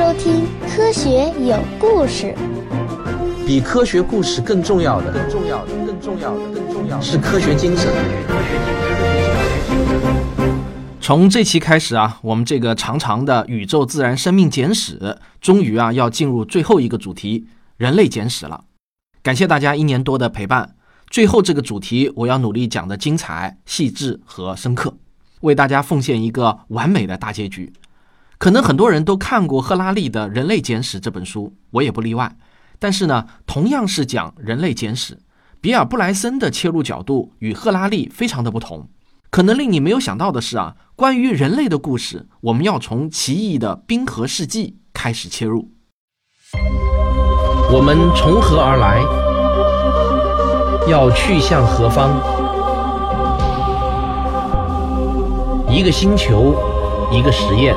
收听《科学有故事》。比科学故事更重要的，更重要的，更重要的，更重要的是科学精神。从这期开始啊，我们这个长长的《宇宙自然生命简史》终于啊要进入最后一个主题——人类简史了。感谢大家一年多的陪伴。最后这个主题，我要努力讲的精彩、细致和深刻，为大家奉献一个完美的大结局。可能很多人都看过赫拉利的《人类简史》这本书，我也不例外。但是呢，同样是讲人类简史，比尔·布莱森的切入角度与赫拉利非常的不同。可能令你没有想到的是啊，关于人类的故事，我们要从奇异的冰河世纪开始切入。我们从何而来？要去向何方？一个星球，一个实验，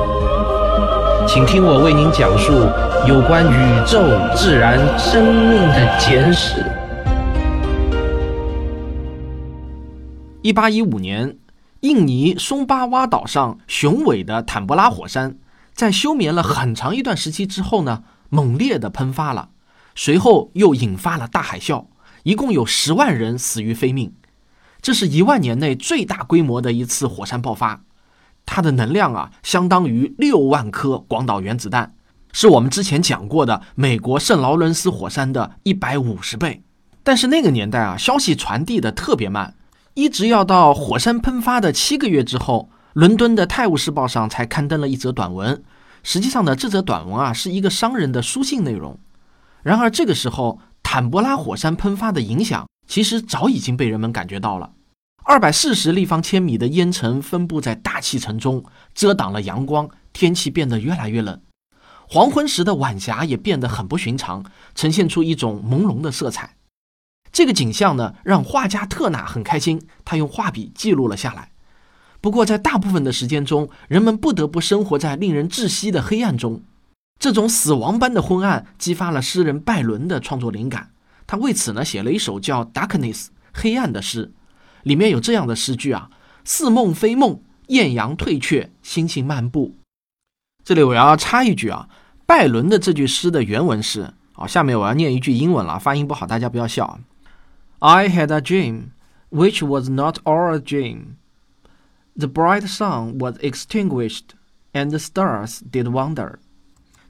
请听我为您讲述有关宇宙、自然、生命的简史。一八一五年，印尼松巴哇岛上雄伟的坦博拉火山，在休眠了很长一段时期之后呢，猛烈的喷发了，随后又引发了大海啸。一共有十万人死于非命，这是一万年内最大规模的一次火山爆发，它的能量啊，相当于六万颗广岛原子弹，是我们之前讲过的美国圣劳伦斯火山的一百五十倍。但是那个年代啊，消息传递的特别慢，一直要到火山喷发的七个月之后，伦敦的《泰晤士报》上才刊登了一则短文。实际上呢，这则短文啊，是一个商人的书信内容。然而这个时候。坦博拉火山喷发的影响，其实早已经被人们感觉到了。二百四十立方千米的烟尘分布在大气层中，遮挡了阳光，天气变得越来越冷。黄昏时的晚霞也变得很不寻常，呈现出一种朦胧的色彩。这个景象呢，让画家特纳很开心，他用画笔记录了下来。不过，在大部分的时间中，人们不得不生活在令人窒息的黑暗中。这种死亡般的昏暗激发了诗人拜伦的创作灵感，他为此呢写了一首叫《Darkness》黑暗的诗，里面有这样的诗句啊：似梦非梦，艳阳退却，心情漫步。这里我要插一句啊，拜伦的这句诗的原文是：好，下面我要念一句英文了，发音不好大家不要笑。I had a dream, which was not all a dream. The bright sun was extinguished, and the stars did wander.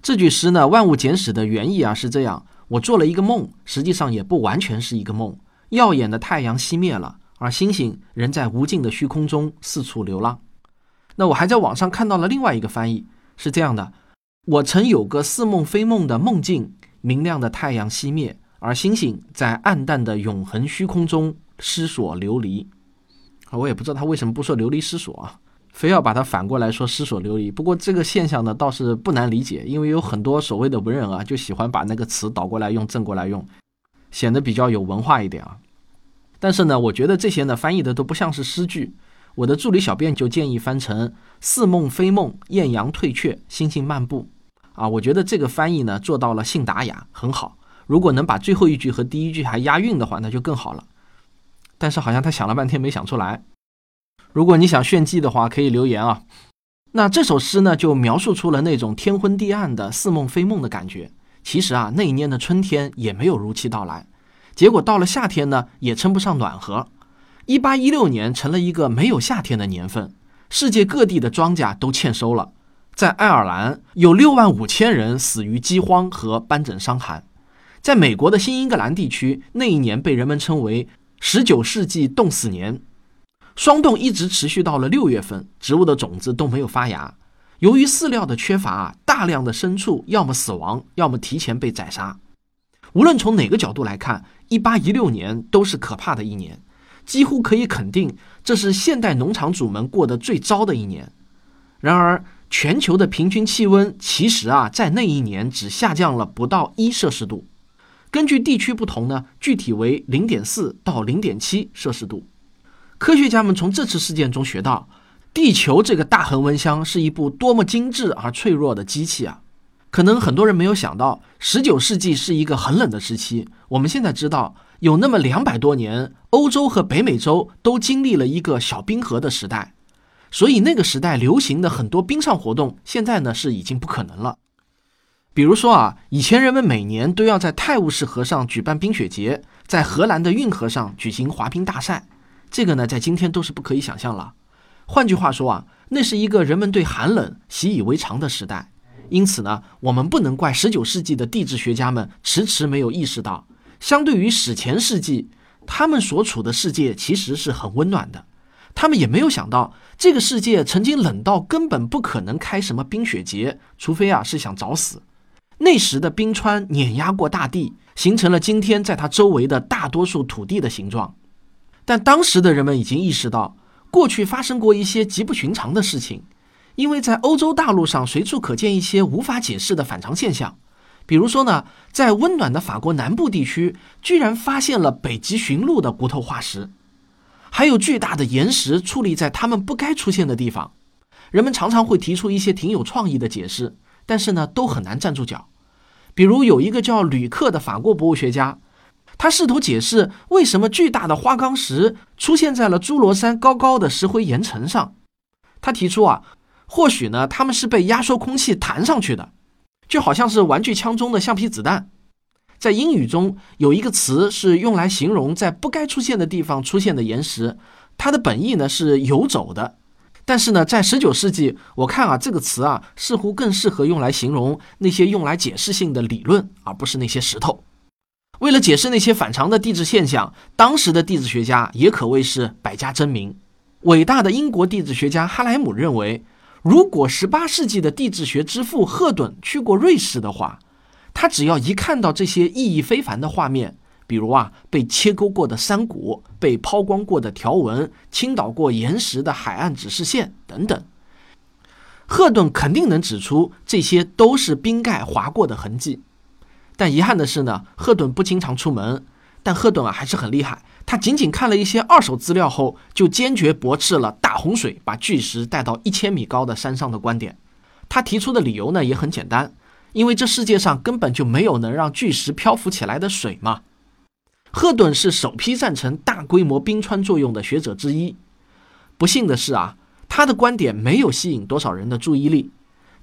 这句诗呢，《万物简史》的原意啊是这样：我做了一个梦，实际上也不完全是一个梦。耀眼的太阳熄灭了，而星星仍在无尽的虚空中四处流浪。那我还在网上看到了另外一个翻译，是这样的：我曾有个似梦非梦的梦境，明亮的太阳熄灭，而星星在暗淡的永恒虚空中失所流离。我也不知道他为什么不说流离失所啊。非要把它反过来说失所流离，不过这个现象呢倒是不难理解，因为有很多所谓的文人啊，就喜欢把那个词倒过来用、正过来用，显得比较有文化一点啊。但是呢，我觉得这些呢翻译的都不像是诗句。我的助理小编就建议翻成“似梦非梦，艳阳退却，星星漫步”啊。我觉得这个翻译呢做到了信达雅，很好。如果能把最后一句和第一句还押韵的话，那就更好了。但是好像他想了半天没想出来。如果你想炫技的话，可以留言啊。那这首诗呢，就描述出了那种天昏地暗的似梦非梦的感觉。其实啊，那一年的春天也没有如期到来，结果到了夏天呢，也称不上暖和。一八一六年成了一个没有夏天的年份，世界各地的庄稼都欠收了。在爱尔兰，有六万五千人死于饥荒和斑疹伤寒。在美国的新英格兰地区，那一年被人们称为十九世纪冻死年。霜冻一直持续到了六月份，植物的种子都没有发芽。由于饲料的缺乏，大量的牲畜要么死亡，要么提前被宰杀。无论从哪个角度来看，一八一六年都是可怕的一年，几乎可以肯定这是现代农场主们过得最糟的一年。然而，全球的平均气温其实啊，在那一年只下降了不到一摄氏度。根据地区不同呢，具体为零点四到零点七摄氏度。科学家们从这次事件中学到，地球这个大恒温箱是一部多么精致而脆弱的机器啊！可能很多人没有想到，十九世纪是一个很冷的时期。我们现在知道，有那么两百多年，欧洲和北美洲都经历了一个小冰河的时代，所以那个时代流行的很多冰上活动，现在呢是已经不可能了。比如说啊，以前人们每年都要在泰晤士河上举办冰雪节，在荷兰的运河上举行滑冰大赛，这个呢，在今天都是不可以想象了。换句话说啊，那是一个人们对寒冷习以为常的时代。因此呢，我们不能怪19世纪的地质学家们迟迟没有意识到，相对于史前世纪，他们所处的世界其实是很温暖的。他们也没有想到，这个世界曾经冷到根本不可能开什么冰雪节，除非啊是想找死。那时的冰川碾压过大地，形成了今天在它周围的大多数土地的形状。但当时的人们已经意识到，过去发生过一些极不寻常的事情，因为在欧洲大陆上随处可见一些无法解释的反常现象。比如说呢，在温暖的法国南部地区，居然发现了北极驯鹿的骨头化石。还有巨大的岩石矗立在他们不该出现的地方，人们常常会提出一些挺有创意的解释，但是呢，都很难站住脚。比如有一个叫吕克的法国博物学家，他试图解释为什么巨大的花岗石出现在了侏罗山高高的石灰岩层上。他提出啊，或许呢，他们是被压缩空气弹上去的，就好像是玩具枪中的橡皮子弹。在英语中有一个词是用来形容在不该出现的地方出现的岩石，它的本意呢是游走的。但是呢，在十九世纪，我看啊这个词啊似乎更适合用来形容那些用来解释性的理论，而不是那些石头。为了解释那些反常的地质现象，当时的地质学家也可谓是百家争鸣。伟大的英国地质学家哈莱姆认为，如果十八世纪的地质学之父赫顿去过瑞士的话。他只要一看到这些意义非凡的画面，比如啊被切割过的山谷、被抛光过的条纹、倾倒过岩石的海岸指示线等等，赫顿肯定能指出这些都是冰盖划过的痕迹。但遗憾的是呢，赫顿不经常出门，但赫顿啊还是很厉害。他仅仅看了一些二手资料后，就坚决驳斥了大洪水把巨石带到一千米高的山上的观点。他提出的理由呢也很简单。因为这世界上根本就没有能让巨石漂浮起来的水嘛。赫顿是首批赞成大规模冰川作用的学者之一。不幸的是啊，他的观点没有吸引多少人的注意力。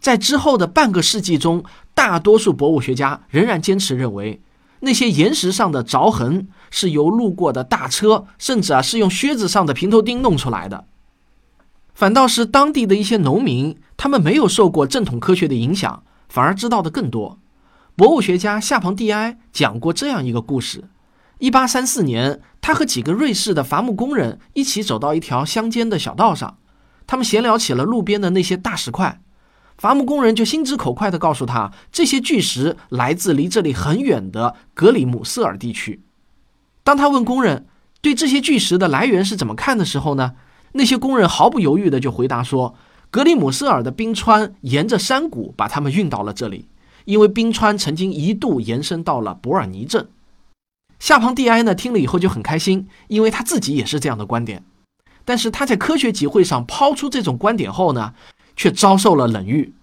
在之后的半个世纪中，大多数博物学家仍然坚持认为，那些岩石上的凿痕是由路过的大车，甚至啊是用靴子上的平头钉弄出来的。反倒是当地的一些农民，他们没有受过正统科学的影响。反而知道的更多。博物学家夏庞蒂埃讲过这样一个故事：一八三四年，他和几个瑞士的伐木工人一起走到一条乡间的小道上，他们闲聊起了路边的那些大石块。伐木工人就心直口快地告诉他，这些巨石来自离这里很远的格里姆瑟尔地区。当他问工人对这些巨石的来源是怎么看的时候呢？那些工人毫不犹豫地就回答说。格里姆瑟尔的冰川沿着山谷把他们运到了这里，因为冰川曾经一度延伸到了伯尔尼镇。夏庞蒂埃呢听了以后就很开心，因为他自己也是这样的观点。但是他在科学集会上抛出这种观点后呢，却遭受了冷遇。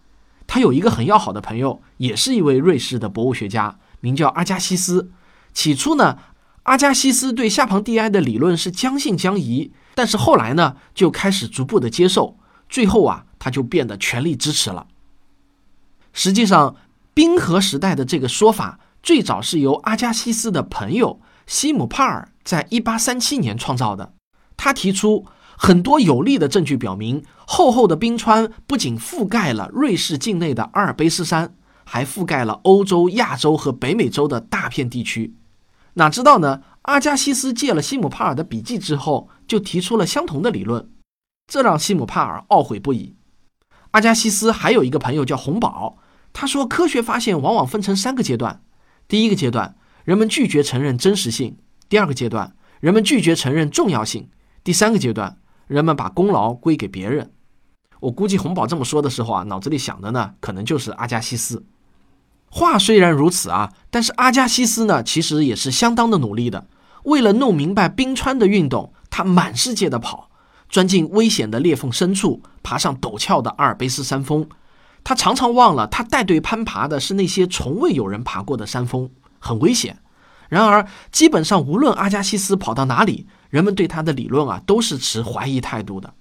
他有一个很要好的朋友，也是一位瑞士的博物学家，名叫阿加西斯。起初呢，阿加西斯对夏庞蒂埃的理论是将信将疑，但是后来呢，就开始逐步的接受。最后啊，他就变得全力支持了。实际上，冰河时代的这个说法最早是由阿加西斯的朋友西姆帕尔在1837年创造的。他提出很多有力的证据，表明厚厚的冰川不仅覆盖了瑞士境内的阿尔卑斯山，还覆盖了欧洲、亚洲和北美洲的大片地区。哪知道呢？阿加西斯借了西姆帕尔的笔记之后，就提出了相同的理论。这让西姆帕尔懊悔不已。阿加西斯还有一个朋友叫洪堡，他说科学发现往往分成三个阶段：第一个阶段，人们拒绝承认真实性；第二个阶段，人们拒绝承认重要性；第三个阶段，人们把功劳归给别人。我估计洪堡这么说的时候啊，脑子里想的呢，可能就是阿加西斯。话虽然如此啊，但是阿加西斯呢，其实也是相当的努力的。为了弄明白冰川的运动，他满世界的跑。钻进危险的裂缝深处，爬上陡峭的阿尔卑斯山峰。他常常忘了，他带队攀爬的是那些从未有人爬过的山峰，很危险。然而，基本上无论阿加西斯跑到哪里，人们对他的理论啊都是持怀疑态度的。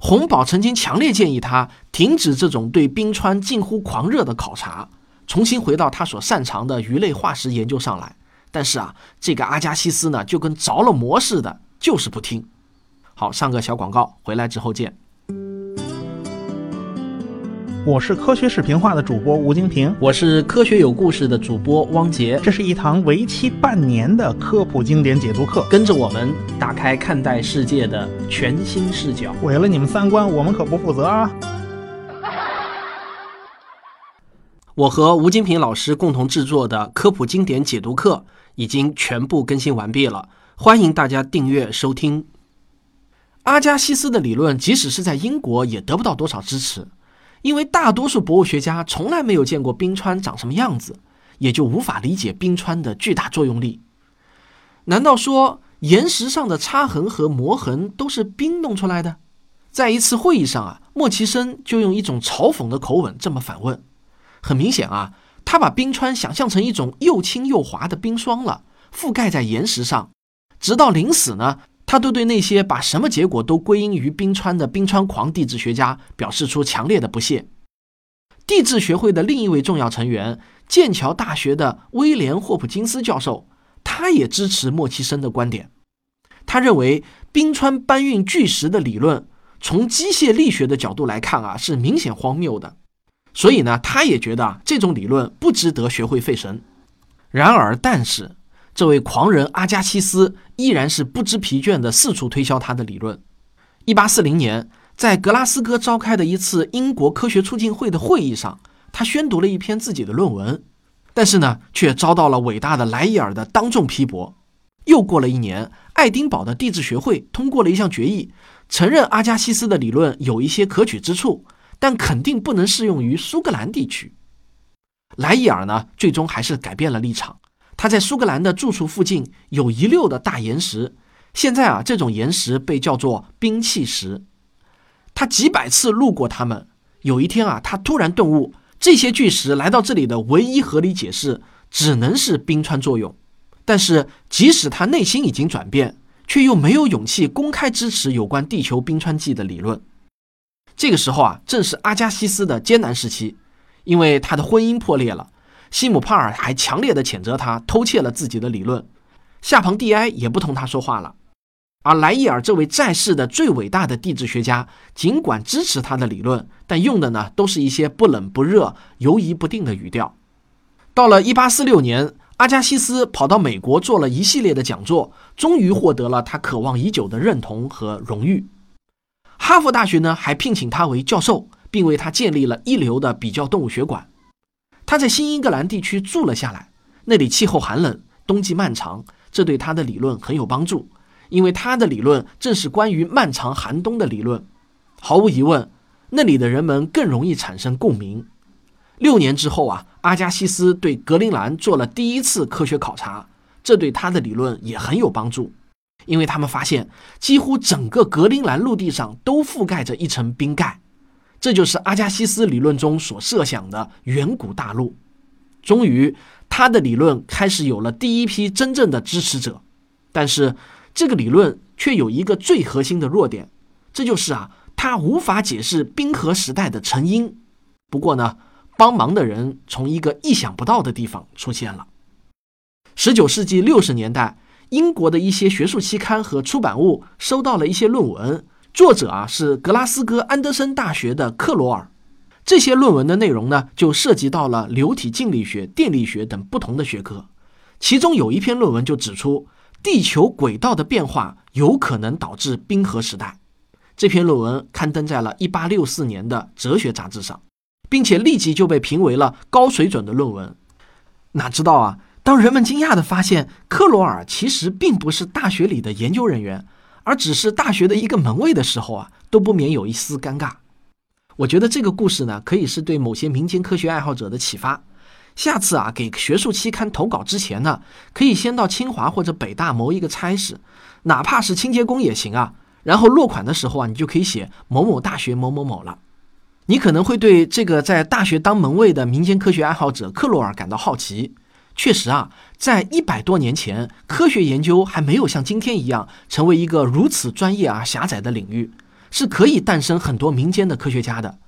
洪堡曾经强烈建议他停止这种对冰川近乎狂热的考察，重新回到他所擅长的鱼类化石研究上来。但是啊，这个阿加西斯呢，就跟着了魔似的，就是不听。好，上个小广告，回来之后见。我是科学视频化的主播吴京平，我是科学有故事的主播汪杰。这是一堂为期半年的科普经典解读课，跟着我们打开看待世界的全新视角。毁了你们三观，我们可不负责啊！我和吴京平老师共同制作的科普经典解读课已经全部更新完毕了，欢迎大家订阅收听。阿加西斯的理论，即使是在英国也得不到多少支持。因为大多数博物学家从来没有见过冰川长什么样子，也就无法理解冰川的巨大作用力。难道说岩石上的擦痕和磨痕都是冰弄出来的？在一次会议上啊，莫奇森就用一种嘲讽的口吻这么反问。很明显啊，他把冰川想象成一种又轻又滑的冰霜了，覆盖在岩石上，直到临死呢。他都对那些把什么结果都归因于冰川的冰川狂地质学家表示出强烈的不屑。地质学会的另一位重要成员，剑桥大学的威廉·霍普金斯教授，他也支持莫奇森的观点。他认为冰川搬运巨石的理论，从机械力学的角度来看啊，是明显荒谬的。所以呢，他也觉得这种理论不值得学会费神。然而，但是。这位狂人阿加西斯依然是不知疲倦地四处推销他的理论。一八四零年，在格拉斯哥召开的一次英国科学促进会的会议上，他宣读了一篇自己的论文，但是呢，却遭到了伟大的莱伊尔的当众批驳。又过了一年，爱丁堡的地质学会通过了一项决议，承认阿加西斯的理论有一些可取之处，但肯定不能适用于苏格兰地区。莱伊尔呢，最终还是改变了立场。他在苏格兰的住处附近有一溜的大岩石，现在啊，这种岩石被叫做冰气石。他几百次路过它们，有一天啊，他突然顿悟，这些巨石来到这里的唯一合理解释只能是冰川作用。但是，即使他内心已经转变，却又没有勇气公开支持有关地球冰川纪的理论。这个时候啊，正是阿加西斯的艰难时期，因为他的婚姻破裂了。西姆帕尔还强烈的谴责他偷窃了自己的理论，夏庞蒂埃也不同他说话了，而莱伊尔这位在世的最伟大的地质学家，尽管支持他的理论，但用的呢都是一些不冷不热、犹疑不定的语调。到了1846年，阿加西斯跑到美国做了一系列的讲座，终于获得了他渴望已久的认同和荣誉。哈佛大学呢还聘请他为教授，并为他建立了一流的比较动物学馆。他在新英格兰地区住了下来，那里气候寒冷，冬季漫长，这对他的理论很有帮助，因为他的理论正是关于漫长寒冬的理论。毫无疑问，那里的人们更容易产生共鸣。六年之后啊，阿加西斯对格陵兰做了第一次科学考察，这对他的理论也很有帮助，因为他们发现几乎整个格陵兰陆地上都覆盖着一层冰盖。这就是阿加西斯理论中所设想的远古大陆。终于，他的理论开始有了第一批真正的支持者。但是，这个理论却有一个最核心的弱点，这就是啊，它无法解释冰河时代的成因。不过呢，帮忙的人从一个意想不到的地方出现了。十九世纪六十年代，英国的一些学术期刊和出版物收到了一些论文。作者啊是格拉斯哥安德森大学的克罗尔，这些论文的内容呢就涉及到了流体静力学、电力学等不同的学科。其中有一篇论文就指出，地球轨道的变化有可能导致冰河时代。这篇论文刊登在了1864年的哲学杂志上，并且立即就被评为了高水准的论文。哪知道啊，当人们惊讶地发现克罗尔其实并不是大学里的研究人员。而只是大学的一个门卫的时候啊，都不免有一丝尴尬。我觉得这个故事呢，可以是对某些民间科学爱好者的启发。下次啊，给学术期刊投稿之前呢，可以先到清华或者北大谋一个差事，哪怕是清洁工也行啊。然后落款的时候啊，你就可以写某某大学某某某了。你可能会对这个在大学当门卫的民间科学爱好者克洛尔感到好奇。确实啊，在一百多年前，科学研究还没有像今天一样成为一个如此专业而狭窄的领域，是可以诞生很多民间的科学家的。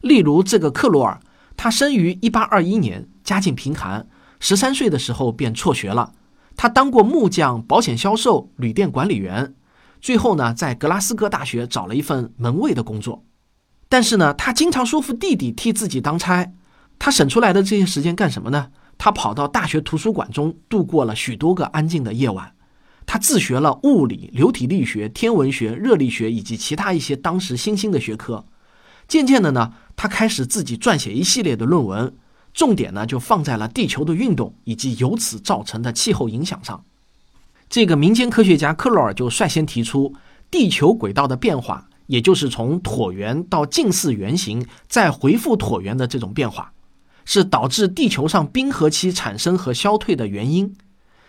例如这个克罗尔，他生于一八二一年，家境贫寒，十三岁的时候便辍学了。他当过木匠、保险销售、旅店管理员，最后呢，在格拉斯哥大学找了一份门卫的工作。但是呢，他经常说服弟弟替自己当差。他省出来的这些时间干什么呢？他跑到大学图书馆中度过了许多个安静的夜晚。他自学了物理、流体力学、天文学、热力学以及其他一些当时新兴的学科。渐渐的呢，他开始自己撰写一系列的论文，重点呢就放在了地球的运动以及由此造成的气候影响上。这个民间科学家克洛尔就率先提出地球轨道的变化，也就是从椭圆到近似圆形再回复椭圆的这种变化，是导致地球上冰河期产生和消退的原因。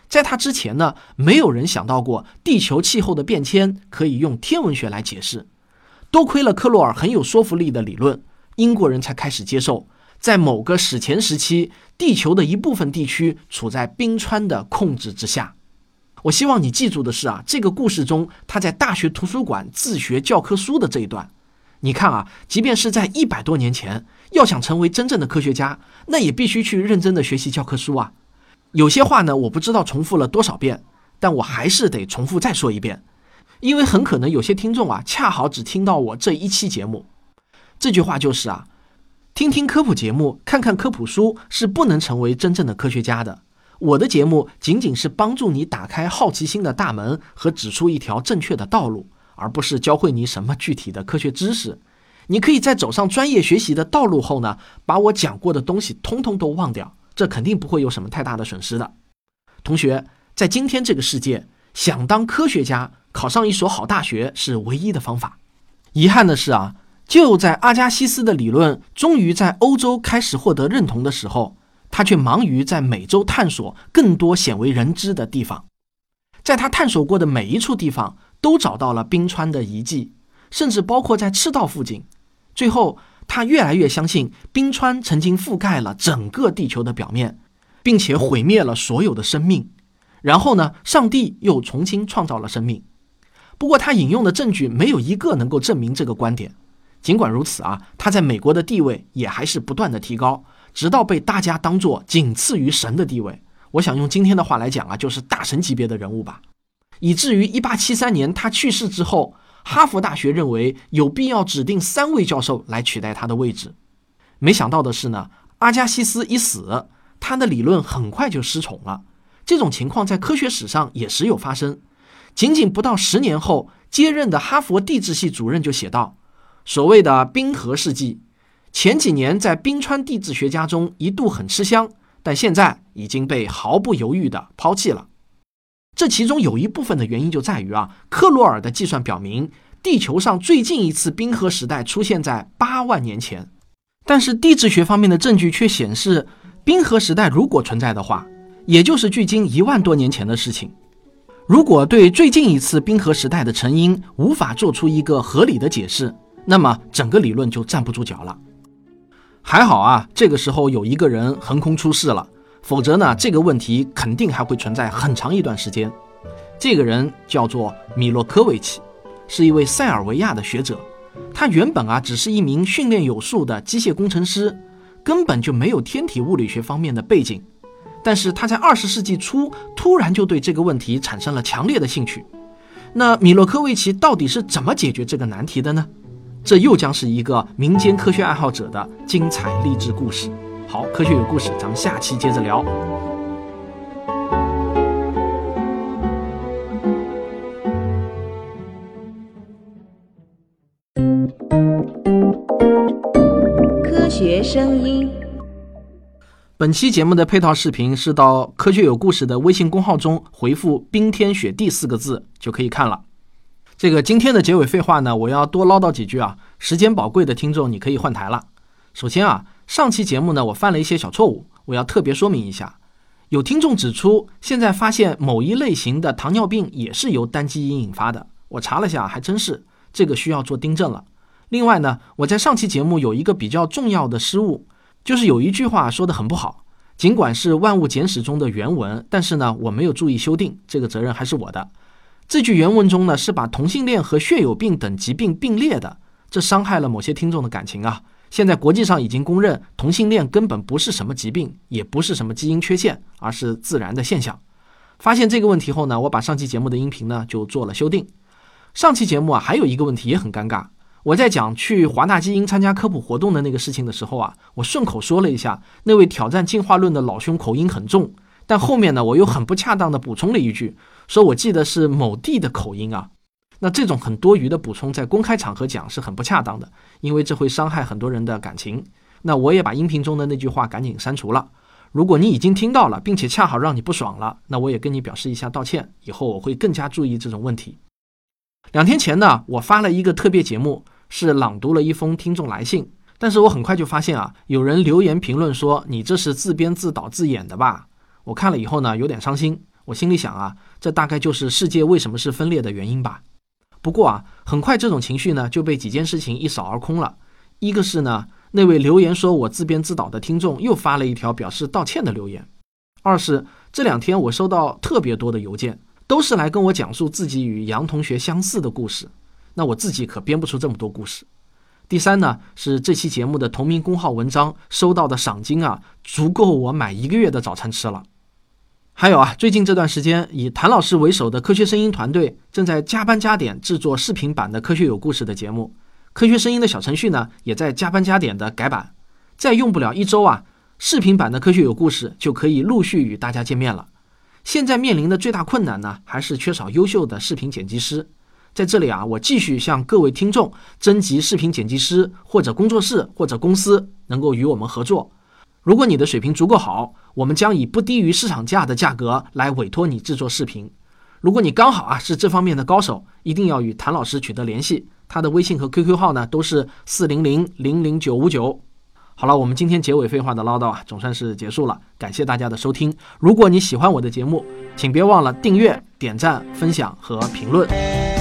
在他之前呢，没有人想到过地球气候的变迁可以用天文学来解释。多亏了克洛尔很有说服力的理论，英国人才开始接受，在某个史前时期，地球的一部分地区处在冰川的控制之下。我希望你记住的是啊，这个故事中他在大学图书馆自学教科书的这一段。你看啊，即便是在一百多年前，要想成为真正的科学家，那也必须去认真的学习教科书啊。有些话呢，我不知道重复了多少遍，但我还是得重复再说一遍，因为很可能有些听众啊，恰好只听到我这一期节目。这句话就是啊，听听科普节目，看看科普书，是不能成为真正的科学家的。我的节目仅仅是帮助你打开好奇心的大门和指出一条正确的道路，而不是教会你什么具体的科学知识。你可以在走上专业学习的道路后呢，把我讲过的东西通通都忘掉。这肯定不会有什么太大的损失的，同学，在今天这个世界，想当科学家，考上一所好大学是唯一的方法。遗憾的是啊，就在阿加西斯的理论终于在欧洲开始获得认同的时候，他却忙于在美洲探索更多鲜为人知的地方。在他探索过的每一处地方，都找到了冰川的遗迹，甚至包括在赤道附近。最后。他越来越相信冰川曾经覆盖了整个地球的表面，并且毁灭了所有的生命。然后呢，上帝又重新创造了生命。不过，他引用的证据没有一个能够证明这个观点。尽管如此啊，他在美国的地位也还是不断的提高，直到被大家当作仅次于神的地位。我想用今天的话来讲啊，就是大神级别的人物吧。以至于1873年他去世之后。哈佛大学认为有必要指定三位教授来取代他的位置。没想到的是呢，阿加西斯一死，他的理论很快就失宠了。这种情况在科学史上也时有发生。仅仅不到十年后，接任的哈佛地质系主任就写道：“所谓的冰河世纪，前几年在冰川地质学家中一度很吃香，但现在已经被毫不犹豫地抛弃了。”这其中有一部分的原因就在于啊，克罗尔的计算表明，地球上最近一次冰河时代出现在八万年前，但是地质学方面的证据却显示，冰河时代如果存在的话，也就是距今一万多年前的事情。如果对最近一次冰河时代的成因无法做出一个合理的解释，那么整个理论就站不住脚了。还好啊，这个时候有一个人横空出世了。否则呢，这个问题肯定还会存在很长一段时间。这个人叫做米洛科维奇，是一位塞尔维亚的学者。他原本啊只是一名训练有素的机械工程师，根本就没有天体物理学方面的背景。但是他在二十世纪初突然就对这个问题产生了强烈的兴趣。那米洛科维奇到底是怎么解决这个难题的呢？这又将是一个民间科学爱好者的精彩励志故事。好，科学有故事，咱们下期接着聊。科学声音。本期节目的配套视频是到“科学有故事”的微信公号中回复“冰天雪地”四个字就可以看了。这个今天的结尾废话呢，我要多唠叨几句啊，时间宝贵的听众，你可以换台了。首先啊。上期节目呢，我犯了一些小错误，我要特别说明一下。有听众指出，现在发现某一类型的糖尿病也是由单基因引发的。我查了下，还真是，这个需要做订正了。另外呢，我在上期节目有一个比较重要的失误，就是有一句话说的很不好。尽管是《万物简史》中的原文，但是呢，我没有注意修订，这个责任还是我的。这句原文中呢，是把同性恋和血友病等疾病并列的，这伤害了某些听众的感情啊。现在国际上已经公认，同性恋根本不是什么疾病，也不是什么基因缺陷，而是自然的现象。发现这个问题后呢，我把上期节目的音频呢就做了修订。上期节目啊，还有一个问题也很尴尬。我在讲去华大基因参加科普活动的那个事情的时候啊，我顺口说了一下，那位挑战进化论的老兄口音很重。但后面呢，我又很不恰当的补充了一句，说我记得是某地的口音啊。那这种很多余的补充，在公开场合讲是很不恰当的，因为这会伤害很多人的感情。那我也把音频中的那句话赶紧删除了。如果你已经听到了，并且恰好让你不爽了，那我也跟你表示一下道歉。以后我会更加注意这种问题。两天前呢，我发了一个特别节目，是朗读了一封听众来信，但是我很快就发现啊，有人留言评论说你这是自编自导自演的吧？我看了以后呢，有点伤心。我心里想啊，这大概就是世界为什么是分裂的原因吧。不过啊，很快这种情绪呢就被几件事情一扫而空了。一个是呢。那位留言说我自编自导的听众又发了一条表示道歉的留言。二是这两天我收到特别多的邮件，都是来跟我讲述自己与杨同学相似的故事。那我自己可编不出这么多故事。第三呢，是这期节目的同名公号文章收到的赏金啊，足够我买一个月的早餐吃了。还有啊，最近这段时间，以谭老师为首的科学声音团队正在加班加点制作视频版的《科学有故事》的节目。科学声音的小程序呢，也在加班加点的改版，再用不了一周啊，视频版的科学有故事就可以陆续与大家见面了。现在面临的最大困难呢，还是缺少优秀的视频剪辑师。在这里啊，我继续向各位听众征集视频剪辑师或者工作室或者公司能够与我们合作。如果你的水平足够好，我们将以不低于市场价的价格来委托你制作视频。如果你刚好啊是这方面的高手，一定要与谭老师取得联系。他的微信和 QQ 号呢，都是四零零零零九五九。好了，我们今天结尾废话的唠叨啊，总算是结束了。感谢大家的收听。如果你喜欢我的节目，请别忘了订阅、点赞、分享和评论。